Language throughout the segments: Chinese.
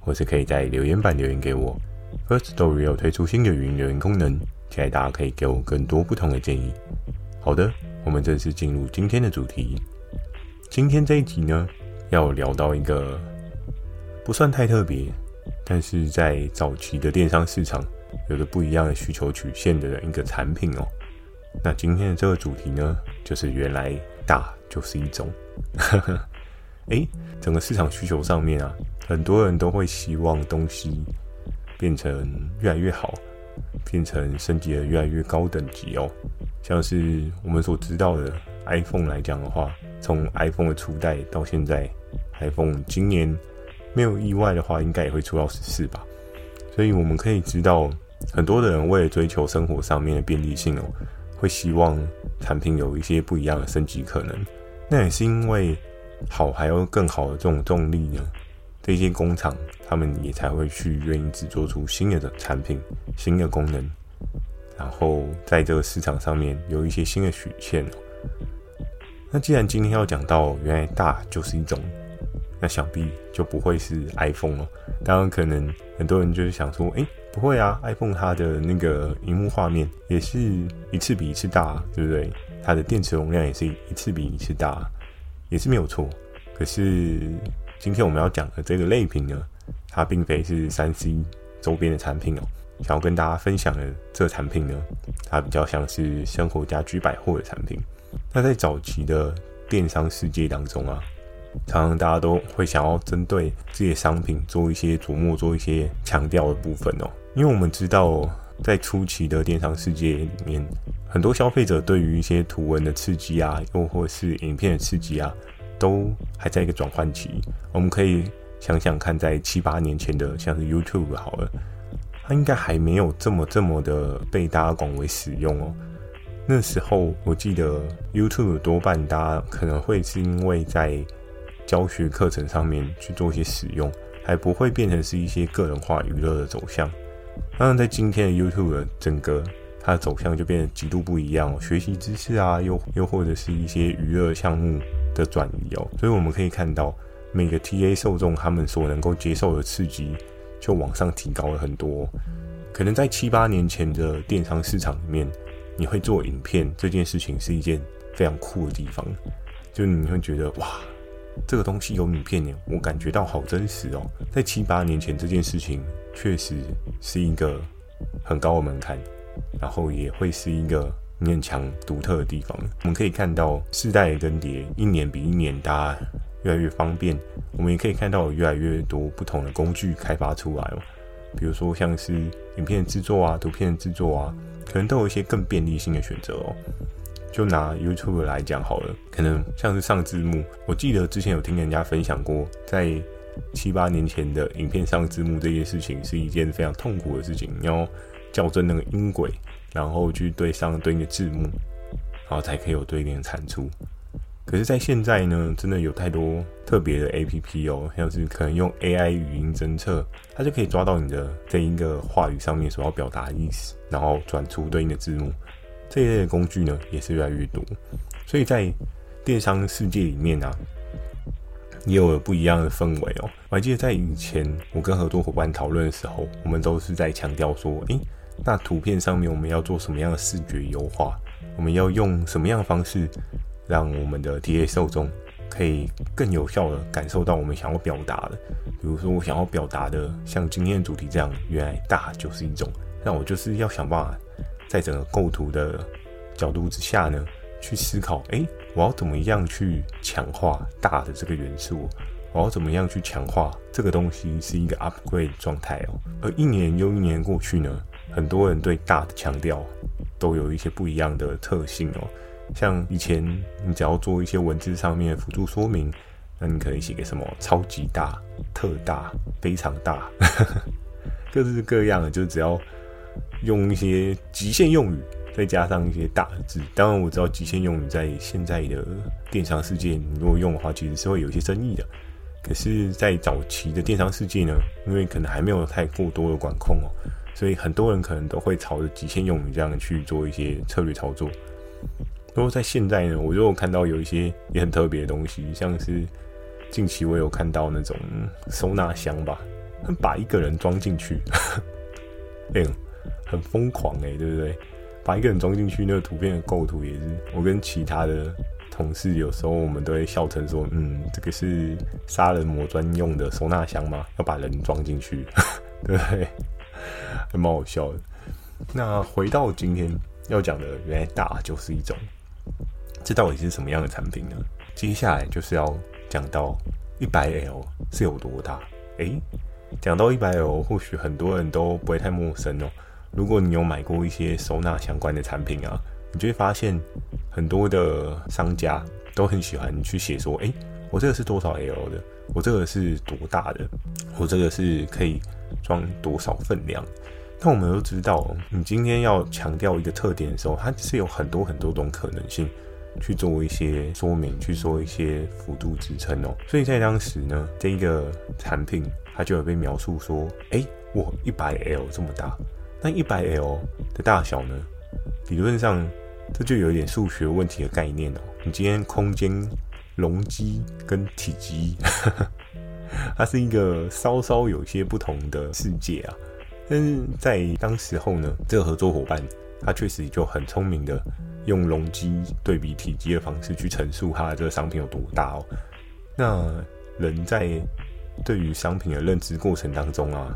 或是可以在留言板留言给我。First Story 有推出新的语音留言功能，期待大家可以给我更多不同的建议。好的，我们正式进入今天的主题。今天这一集呢，要聊到一个不算太特别，但是在早期的电商市场有着不一样的需求曲线的一个产品哦。那今天的这个主题呢，就是原来大就是一种。呵呵诶，整个市场需求上面啊。很多人都会希望东西变成越来越好，变成升级的越来越高等级哦。像是我们所知道的 iPhone 来讲的话，从 iPhone 的初代到现在，iPhone 今年没有意外的话，应该也会出到十四吧。所以我们可以知道，很多的人为了追求生活上面的便利性哦，会希望产品有一些不一样的升级可能。那也是因为好还有更好的这种动力呢。这些工厂，他们也才会去愿意制作出新的产品、新的功能，然后在这个市场上面有一些新的曲线。那既然今天要讲到原来大就是一种，那想必就不会是 iPhone 了。当然，可能很多人就是想说，诶，不会啊，iPhone 它的那个荧幕画面也是一次比一次大，对不对？它的电池容量也是一次比一次大，也是没有错。可是。今天我们要讲的这个类品呢，它并非是三 C 周边的产品哦。想要跟大家分享的这产品呢，它比较像是生活家居百货的产品。那在早期的电商世界当中啊，常常大家都会想要针对这些商品做一些琢磨，做一些强调的部分哦。因为我们知道，在初期的电商世界里面，很多消费者对于一些图文的刺激啊，又或是影片的刺激啊。都还在一个转换期，我们可以想想看，在七八年前的像是 YouTube 好了，它应该还没有这么这么的被大家广为使用哦。那时候我记得 YouTube 多半大家可能会是因为在教学课程上面去做一些使用，还不会变成是一些个人化娱乐的走向。当然，在今天的 YouTube 整个它的走向就变得极度不一样，学习知识啊，又又或者是一些娱乐项目。的转移哦，所以我们可以看到每个 TA 受众他们所能够接受的刺激就往上提高了很多。可能在七八年前的电商市场里面，你会做影片这件事情是一件非常酷的地方，就你会觉得哇，这个东西有影片呢，我感觉到好真实哦。在七八年前这件事情确实是一个很高的门槛，然后也会是一个。勉强独特的地方，我们可以看到世代的更迭，一年比一年大家越来越方便。我们也可以看到有越来越多不同的工具开发出来哦，比如说像是影片制作啊、图片制作啊，可能都有一些更便利性的选择哦。就拿 YouTube 来讲好了，可能像是上字幕，我记得之前有听人家分享过，在七八年前的影片上字幕这件事情是一件非常痛苦的事情，你要校正那个音轨。然后去对上对应的字幕，然后才可以有对应的产出。可是，在现在呢，真的有太多特别的 APP 哦，像是可能用 AI 语音侦测，它就可以抓到你的这一个话语上面所要表达的意思，然后转出对应的字幕。这一类的工具呢，也是越来越多。所以在电商世界里面啊，也有了不一样的氛围哦。我还记得在以前我跟合作伙伴讨论的时候，我们都是在强调说，诶。那图片上面我们要做什么样的视觉优化？我们要用什么样的方式，让我们的 TA 受众可以更有效的感受到我们想要表达的？比如说，我想要表达的，像今天的主题这样，原来大就是一种。那我就是要想办法，在整个构图的角度之下呢，去思考，诶，我要怎么样去强化大的这个元素？我要怎么样去强化这个东西是一个 upgrade 状态哦？而一年又一年过去呢？很多人对大的强调都有一些不一样的特性哦，像以前你只要做一些文字上面辅助说明，那你可以写个什么超级大、特大、非常大，各式各样的，就只要用一些极限用语，再加上一些大字。当然我知道极限用语在现在的电商世界，你如果用的话，其实是会有一些争议的。可是，在早期的电商世界呢，因为可能还没有太过多的管控哦，所以很多人可能都会朝着极限用语这样去做一些策略操作。不过在现在呢，我就看到有一些也很特别的东西，像是近期我有看到那种收纳箱吧，把一个人装进去，哎、欸，很疯狂哎、对不对？把一个人装进去，那个图片的构图也是，我跟其他的。同事有时候我们都会笑称说：“嗯，这个是杀人魔专用的收纳箱吗？要把人装进去，对不对？还蛮好笑的。”那回到今天要讲的，原来大就是一种，这到底是什么样的产品呢？接下来就是要讲到一百 L 是有多大？诶，讲到一百 L，或许很多人都不会太陌生哦。如果你有买过一些收纳相关的产品啊。你就会发现，很多的商家都很喜欢去写说：“诶，我这个是多少 L 的？我这个是多大的？我这个是可以装多少分量？”那我们都知道，你今天要强调一个特点的时候，它是有很多很多种可能性去做一些说明，去做一些辅助支撑哦。所以在当时呢，这一个产品它就有被描述说：“诶，我一百 L 这么大，那一百 L 的大小呢？理论上。”这就有一点数学问题的概念哦。你今天空间容积跟体积，它是一个稍稍有些不同的世界啊。但是在当时候呢，这个合作伙伴他确实就很聪明的用容积对比体积的方式去陈述他的这个商品有多大哦。那人在对于商品的认知过程当中啊，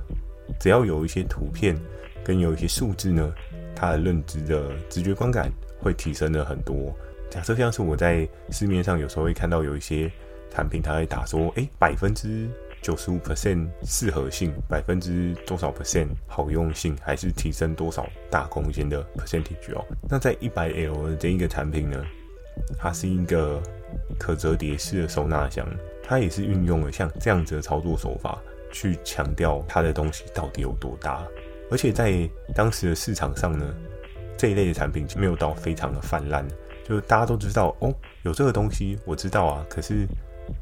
只要有一些图片跟有一些数字呢，他的认知的直觉观感。会提升了很多。假设像是我在市面上有时候会看到有一些产品，它会打说，诶，百分之九十五 percent 适合性，百分之多少 percent 好用性，还是提升多少大空间的 percentage 哦。那在一百 L 的这一个产品呢，它是一个可折叠式的收纳箱，它也是运用了像这样子的操作手法，去强调它的东西到底有多大，而且在当时的市场上呢。这一类的产品没有到非常的泛滥，就是大家都知道哦，有这个东西我知道啊，可是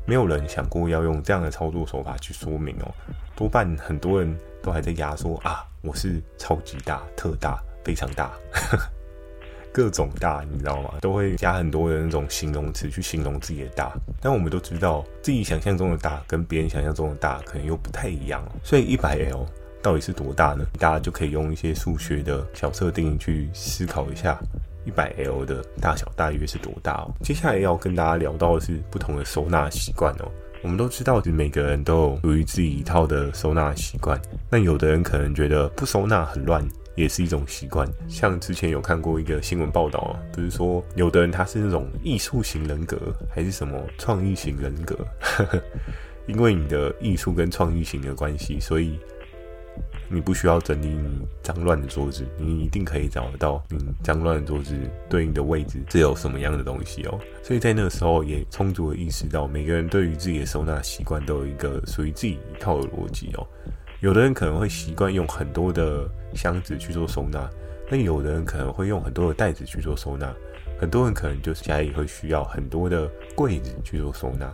没有人想过要用这样的操作手法去说明哦。多半很多人都还在压说啊，我是超级大、特大、非常大，各种大，你知道吗？都会加很多的那种形容词去形容自己的大。但我们都知道，自己想象中的大跟别人想象中的大可能又不太一样，所以一百 L。到底是多大呢？大家就可以用一些数学的小设定去思考一下，一百 L 的大小大约是多大哦。接下来要跟大家聊到的是不同的收纳习惯哦。我们都知道，每个人都有属于自己一套的收纳习惯。那有的人可能觉得不收纳很乱，也是一种习惯。像之前有看过一个新闻报道啊，不是说有的人他是那种艺术型人格，还是什么创意型人格？因为你的艺术跟创意型的关系，所以。你不需要整理你脏乱的桌子，你一定可以找得到你脏乱的桌子对应的位置是有什么样的东西哦。所以在那个时候也充足的意识到，每个人对于自己的收纳习惯都有一个属于自己一套的逻辑哦。有的人可能会习惯用很多的箱子去做收纳，那有的人可能会用很多的袋子去做收纳，很多人可能就是家里会需要很多的柜子去做收纳。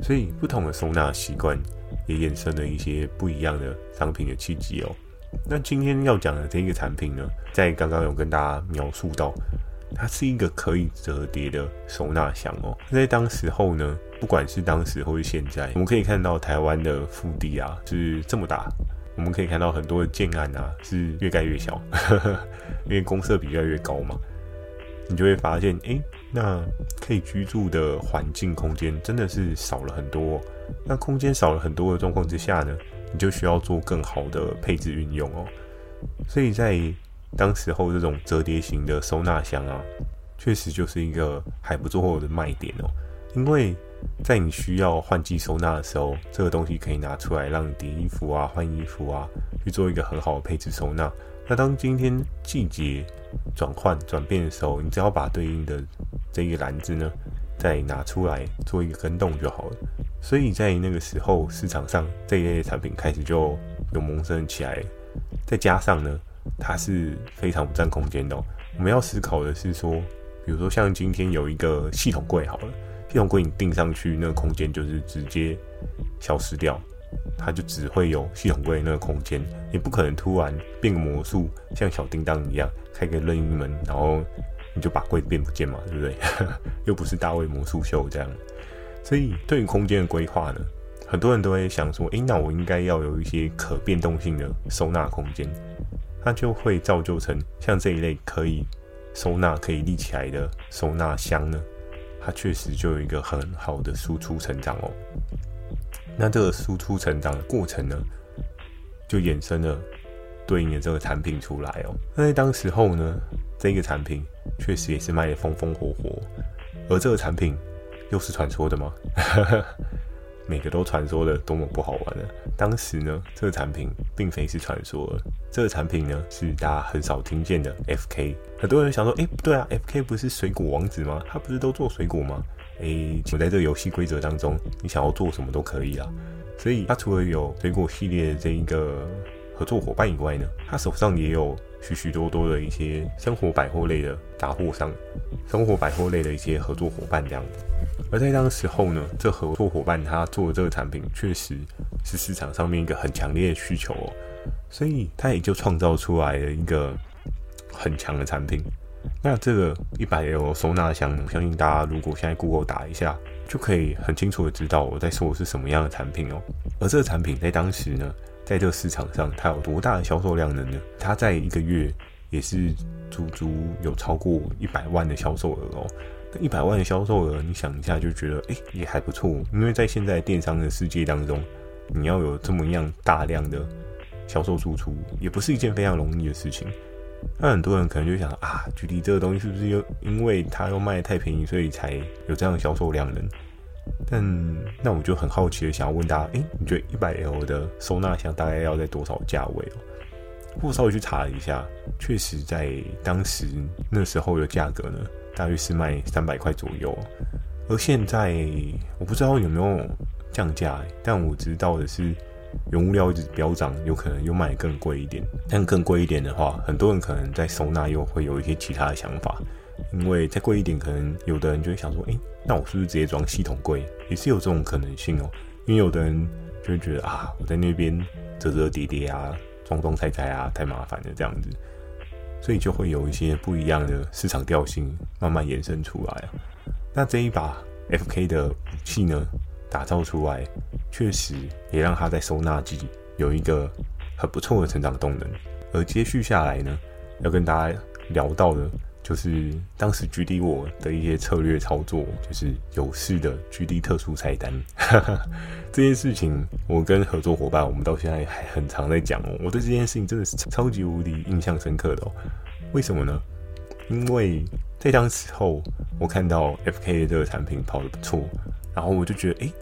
所以不同的收纳习惯也衍生了一些不一样的商品的契机哦。那今天要讲的这个产品呢，在刚刚有跟大家描述到，它是一个可以折叠的收纳箱哦。在当时候呢，不管是当时或是现在，我们可以看到台湾的腹地啊是这么大，我们可以看到很多的建案啊是越盖越小，因为公设比越来越高嘛。你就会发现，诶，那可以居住的环境空间真的是少了很多。那空间少了很多的状况之下呢，你就需要做更好的配置运用哦。所以在当时候这种折叠型的收纳箱啊，确实就是一个还不错的卖点哦。因为在你需要换季收纳的时候，这个东西可以拿出来让你叠衣服啊、换衣服啊，去做一个很好的配置收纳。那当今天季节转换转变的时候，你只要把对应的这个篮子呢，再拿出来做一个更动就好了。所以在那个时候，市场上这一类产品开始就有萌生起来。再加上呢，它是非常不占空间的哦。我们要思考的是说，比如说像今天有一个系统柜好了，系统柜你钉上去，那个空间就是直接消失掉，它就只会有系统柜那个空间，你不可能突然变个魔术，像小叮当一样开个任意门，然后你就把柜子变不见嘛，对不对？又不是大卫魔术秀这样。所以对于空间的规划呢，很多人都会想说，诶，那我应该要有一些可变动性的收纳空间。它就会造就成像这一类可以收纳、可以立起来的收纳箱呢，它确实就有一个很好的输出成长哦。那这个输出成长的过程呢，就衍生了对应的这个产品出来哦。那在当时候呢，这个产品确实也是卖的风风火火，而这个产品又是传说的吗？每个都传说的多么不好玩呢？当时呢，这个产品并非是传说，这个产品呢是大家很少听见的 FK。很多人想说，哎，不对啊，FK 不是水果王子吗？他不是都做水果吗？诶，请在这个游戏规则当中，你想要做什么都可以啊。所以，他除了有水果系列的这一个合作伙伴以外呢，他手上也有许许多多的一些生活百货类的杂货商，生活百货类的一些合作伙伴这样子。而在当时候呢，这合作伙伴他做的这个产品，确实是市场上面一个很强烈的需求哦，所以他也就创造出来了一个很强的产品。那这个一百 L 收纳箱，我相信大家如果现在 Google 打一下，就可以很清楚的知道我在说的是什么样的产品哦。而这个产品在当时呢，在这个市场上，它有多大的销售量呢？它在一个月也是足足有超过一百万的销售额哦。那一百万的销售额，你想一下就觉得，哎、也还不错。因为在现在电商的世界当中，你要有这么样大量的销售输出，也不是一件非常容易的事情。那很多人可能就想啊，具体这个东西是不是又因为它又卖得太便宜，所以才有这样的销售量呢？但那我就很好奇的想要问大家，哎、欸，你觉得一百 L 的收纳箱大概要在多少价位哦？我稍微去查了一下，确实在当时那时候的价格呢。大约是卖三百块左右，而现在我不知道有没有降价，但我知道的是原物料一直飙涨，有可能又卖更贵一点。但更贵一点的话，很多人可能在收纳又会有一些其他的想法，因为再贵一点，可能有的人就会想说，诶，那我是不是直接装系统柜？也是有这种可能性哦。因为有的人就会觉得啊，我在那边折折叠叠啊，装装拆拆啊，太麻烦了这样子。所以就会有一些不一样的市场调性慢慢延伸出来。那这一把 FK 的武器呢，打造出来，确实也让它在收纳机有一个很不错的成长动能。而接续下来呢，要跟大家聊到的，就是当时 GD 我的一些策略操作，就是有事的 GD 特殊菜单。这件事情，我跟合作伙伴，我们到现在还很常在讲哦。我对这件事情真的是超级无敌印象深刻的哦。为什么呢？因为在当时候，我看到 FK 的这个产品跑得不错，然后我就觉得，诶，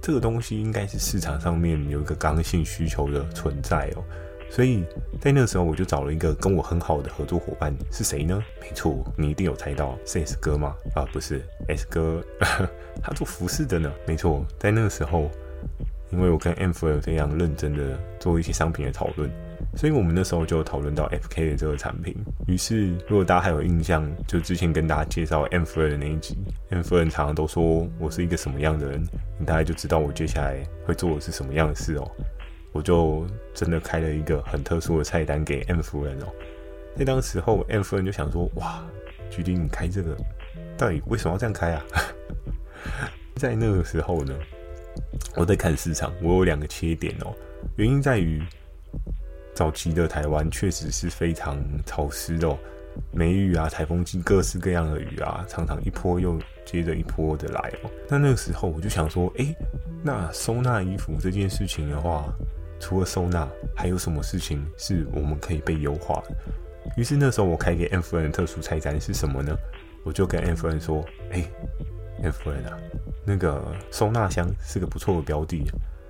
这个东西应该是市场上面有一个刚性需求的存在哦。所以在那个时候，我就找了一个跟我很好的合作伙伴，是谁呢？没错，你一定有猜到，是 S 哥吗？啊，不是，S 哥，他做服饰的呢。没错，在那个时候。因为我跟 M 夫人非常认真的做一些商品的讨论，所以我们那时候就讨论到 FK 的这个产品。于是，如果大家还有印象，就之前跟大家介绍 M 夫人的那一集，M 夫人常常都说我是一个什么样的人，你大概就知道我接下来会做的是什么样的事哦。我就真的开了一个很特殊的菜单给 M 夫人哦。在当时候 M 夫人就想说：哇，决定你开这个，到底为什么要这样开啊？在那个时候呢？我在看市场，我有两个切点哦。原因在于，早期的台湾确实是非常潮湿的哦，梅雨啊、台风季，各式各样的雨啊，常常一波又接着一波的来哦。那那个时候我就想说，诶，那收纳衣服这件事情的话，除了收纳，还有什么事情是我们可以被优化？于是那时候我开给 M 夫人的特殊菜单是什么呢？我就跟 M 夫人说，诶。M 夫人啊，那个收纳箱是个不错的标的。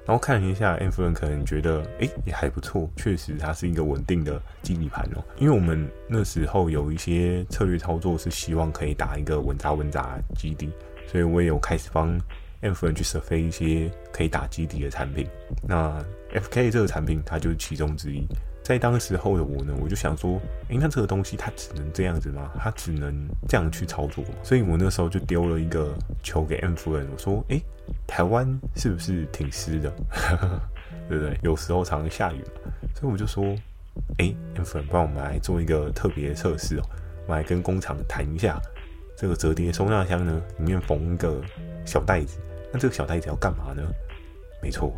然后看了一下，M 夫人可能觉得，哎，也还不错。确实，它是一个稳定的基底盘哦。因为我们那时候有一些策略操作，是希望可以打一个稳扎稳打基底，所以我也有开始帮 M 夫人去设飞一些可以打基底的产品。那 FK 这个产品，它就是其中之一。在当时候的我呢，我就想说，诶，那这个东西它只能这样子吗？它只能这样去操作？所以我那时候就丢了一个球给 M 夫人，我说，诶，台湾是不是挺湿的？对不对？有时候常常下雨嘛，所以我就说，诶，M 夫人，帮我们来做一个特别测试哦，我们来跟工厂谈一下，这个折叠收纳箱呢，里面缝一个小袋子，那这个小袋子要干嘛呢？没错，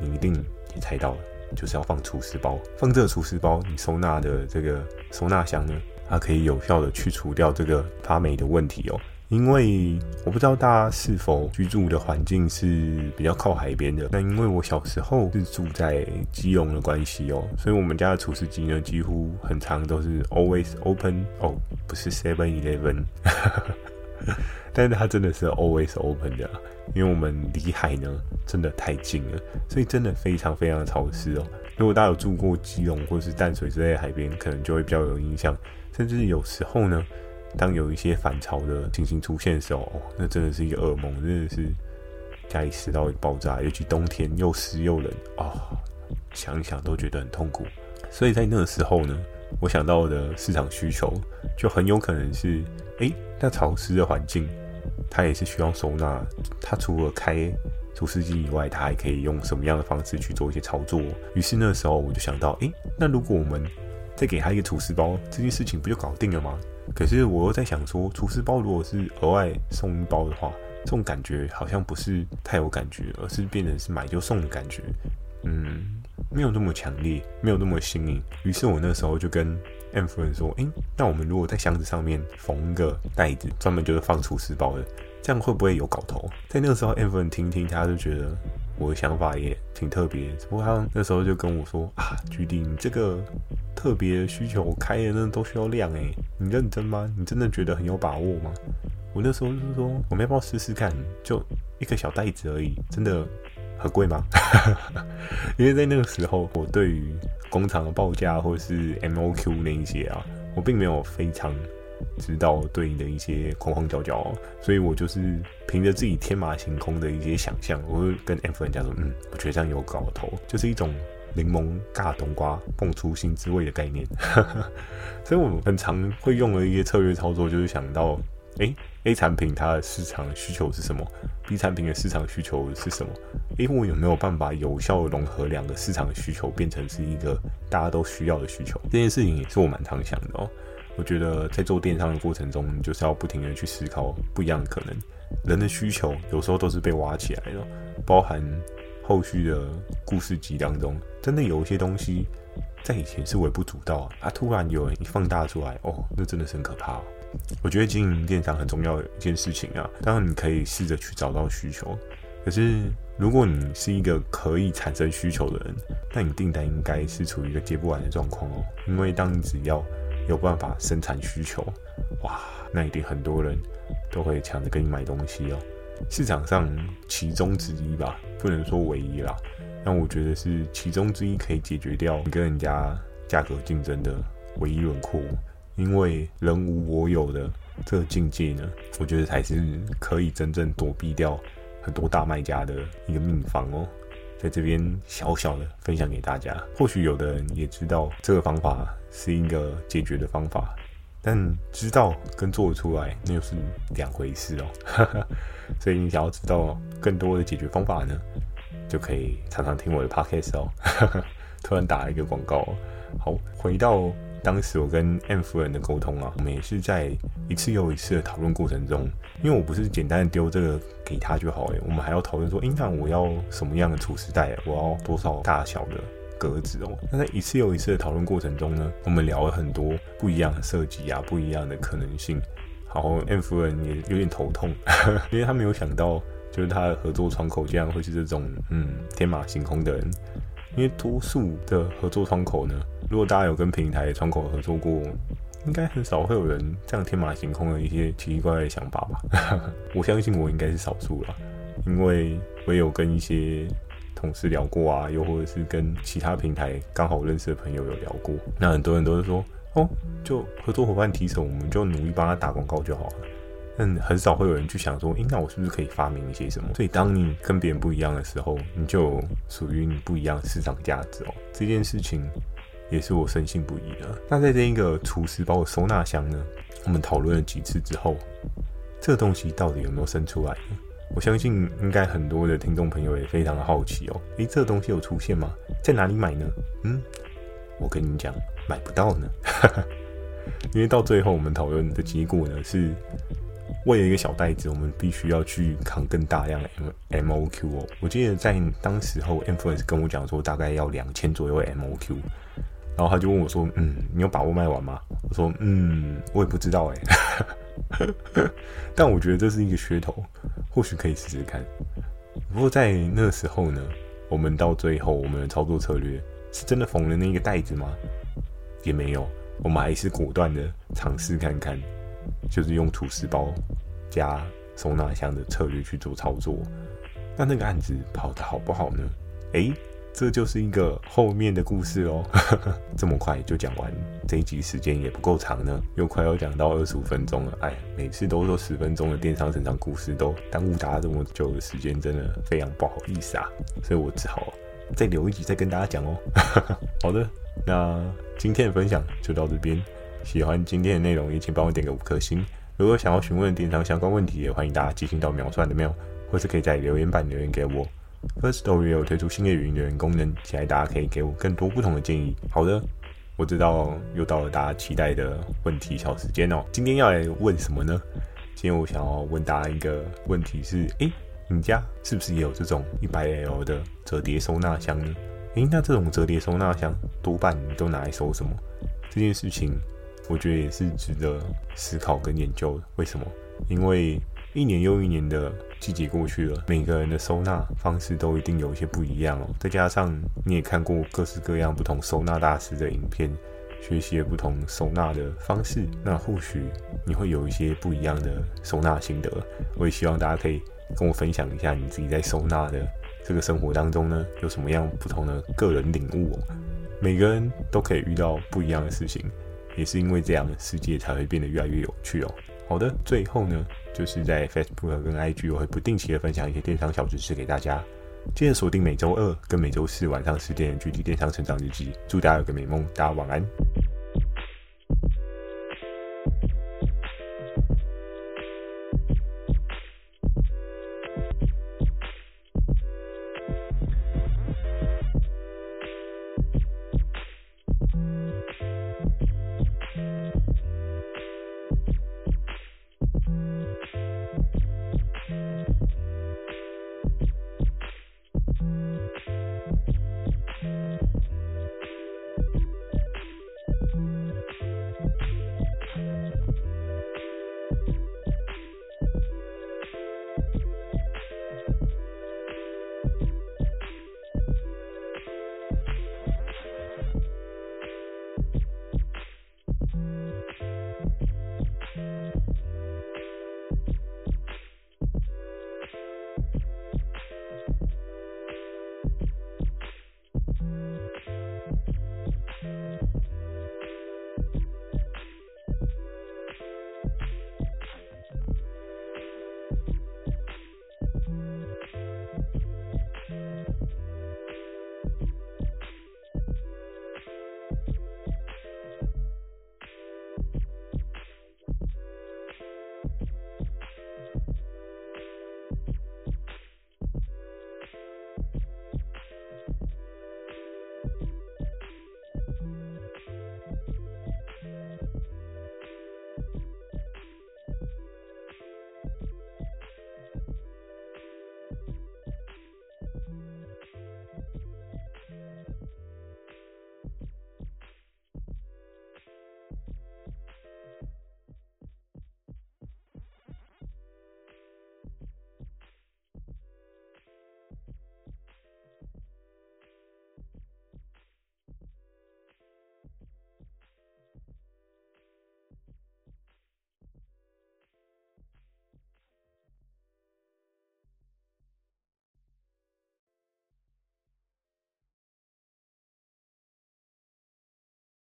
你一定也猜到了。就是要放除湿包，放这个除湿包，你收纳的这个收纳箱呢，它可以有效的去除掉这个发霉的问题哦。因为我不知道大家是否居住的环境是比较靠海边的，那因为我小时候是住在基隆的关系哦，所以我们家的厨师机呢，几乎很长都是 always open 哦，不是 Seven Eleven。但是它真的是 always open 的，因为我们离海呢真的太近了，所以真的非常非常的潮湿哦。如果大家有住过基隆或是淡水之类的海边，可能就会比较有印象。甚至有时候呢，当有一些反潮的情形出现的时候，哦，那真的是一个噩梦，真的是家里湿到爆炸，尤其冬天又湿又冷啊，哦，想一想都觉得很痛苦。所以在那个时候呢，我想到的市场需求就很有可能是，诶，那潮湿的环境。它也是需要收纳，它除了开除湿机以外，它还可以用什么样的方式去做一些操作？于是那时候我就想到，诶，那如果我们再给他一个除湿包，这件事情不就搞定了吗？可是我又在想说，厨师包如果是额外送一包的话，这种感觉好像不是太有感觉，而是变成是买就送的感觉，嗯，没有那么强烈，没有那么新颖。于是我那时候就跟 M 夫人说：“诶、那我们如果在箱子上面缝一个袋子，专门就是放厨师包的，这样会不会有搞头？”在那个时候，M 夫人听听，他就觉得我的想法也挺特别。只不过他那时候就跟我说：“啊居弟你这个特别需求，开的那都需要量诶，你认真吗？你真的觉得很有把握吗？”我那时候就是说：“我们要不要试试看？就一个小袋子而已，真的很贵吗？” 因为在那个时候，我对于工厂的报价或者是 MOQ 那一些啊，我并没有非常知道对应的一些框框角角，所以我就是凭着自己天马行空的一些想象，我会跟 M 夫人讲说，嗯，我觉得这样有搞头，就是一种柠檬尬冬瓜蹦出新滋味的概念。所以我很常会用的一些策略操作，就是想到，诶。A 产品它的市场需求是什么？B 产品的市场需求是什么？诶，我有没有办法有效的融合两个市场的需求，变成是一个大家都需要的需求？这件事情也是我蛮常想的哦。我觉得在做电商的过程中，就是要不停的去思考不一样的可能。人的需求有时候都是被挖起来的，包含后续的故事集当中，真的有一些东西在以前是微不足道啊，突然有人一放大出来，哦，那真的是很可怕。我觉得经营电商很重要的一件事情啊，当然你可以试着去找到需求，可是如果你是一个可以产生需求的人，那你订单应该是处于一个接不完的状况哦。因为当你只要有办法生产需求，哇，那一定很多人都会抢着跟你买东西哦。市场上其中之一吧，不能说唯一啦，但我觉得是其中之一可以解决掉你跟人家价格竞争的唯一轮廓。因为人无我有的这个境界呢，我觉得才是可以真正躲避掉很多大卖家的一个秘方哦。在这边小小的分享给大家，或许有的人也知道这个方法是一个解决的方法，但知道跟做出来那又是两回事哦。所以你想要知道更多的解决方法呢，就可以常常听我的 podcast 哦。突然打了一个广告，好，回到。当时我跟 M 夫人的沟通啊，我们也是在一次又一次的讨论过程中，因为我不是简单的丢这个给他就好诶，我们还要讨论说，诶，那我要什么样的除湿袋？我要多少大小的格子哦？那在一次又一次的讨论过程中呢，我们聊了很多不一样的设计啊，不一样的可能性。好，M 夫人也有点头痛，因为他没有想到，就是他的合作窗口竟然会是这种嗯天马行空的人。因为多数的合作窗口呢，如果大家有跟平台窗口合作过，应该很少会有人这样天马行空的一些奇奇怪怪的想法吧？我相信我应该是少数了，因为我有跟一些同事聊过啊，又或者是跟其他平台刚好认识的朋友有聊过，那很多人都是说，哦，就合作伙伴提成，我们就努力帮他打广告就好了。但很少会有人去想说，诶，那我是不是可以发明一些什么？所以当你跟别人不一样的时候，你就属于你不一样市场价值哦。这件事情也是我深信不疑的。那在这一个厨师包括收纳箱呢，我们讨论了几次之后，这个东西到底有没有生出来呢？我相信应该很多的听众朋友也非常的好奇哦。诶，这个东西有出现吗？在哪里买呢？嗯，我跟你讲，买不到呢。因为到最后我们讨论的结果呢，是为了一个小袋子，我们必须要去扛更大量的 M M O Q 哦。我记得在当时候，Influence 跟我讲说大概要两千左右 M O Q，然后他就问我说：“嗯，你有把握卖完吗？”我说：“嗯，我也不知道哎。”但我觉得这是一个噱头，或许可以试试看。不过在那时候呢，我们到最后我们的操作策略是真的缝了那个袋子吗？也没有。我们还是果断的尝试看看，就是用吐司包加收纳箱的策略去做操作。那那个案子跑得好不好呢？诶，这就是一个后面的故事哦。这么快就讲完，这一集时间也不够长呢，又快要讲到二十五分钟了。哎，每次都说十分钟的电商成长故事，都耽误大家这么久的时间，真的非常不好意思啊。所以我只好再留一集再跟大家讲哦。好的。那今天的分享就到这边，喜欢今天的内容也请帮我点个五颗星。如果想要询问电商相关问题，也欢迎大家寄信到秒算的 mail，或是可以在留言板留言给我。Firstory 有推出新的语音留言功能，期待大家可以给我更多不同的建议。好的，我知道又到了大家期待的问题小时间哦。今天要来问什么呢？今天我想要问大家一个问题是：诶，你家是不是也有这种一百 L 的折叠收纳箱呢？诶，那这种折叠收纳箱多半你都拿来收什么？这件事情我觉得也是值得思考跟研究的。为什么？因为一年又一年的季节过去了，每个人的收纳方式都一定有一些不一样哦。再加上你也看过各式各样不同收纳大师的影片，学习了不同收纳的方式，那或许你会有一些不一样的收纳心得。我也希望大家可以跟我分享一下你自己在收纳的。这个生活当中呢，有什么样不同的个人领悟哦？每个人都可以遇到不一样的事情，也是因为这样，世界才会变得越来越有趣哦。好的，最后呢，就是在 Facebook 跟 IG 我会不定期的分享一些电商小知识给大家。记得锁定每周二跟每周四晚上十点的《GD 电商成长日记》，祝大家有个美梦，大家晚安。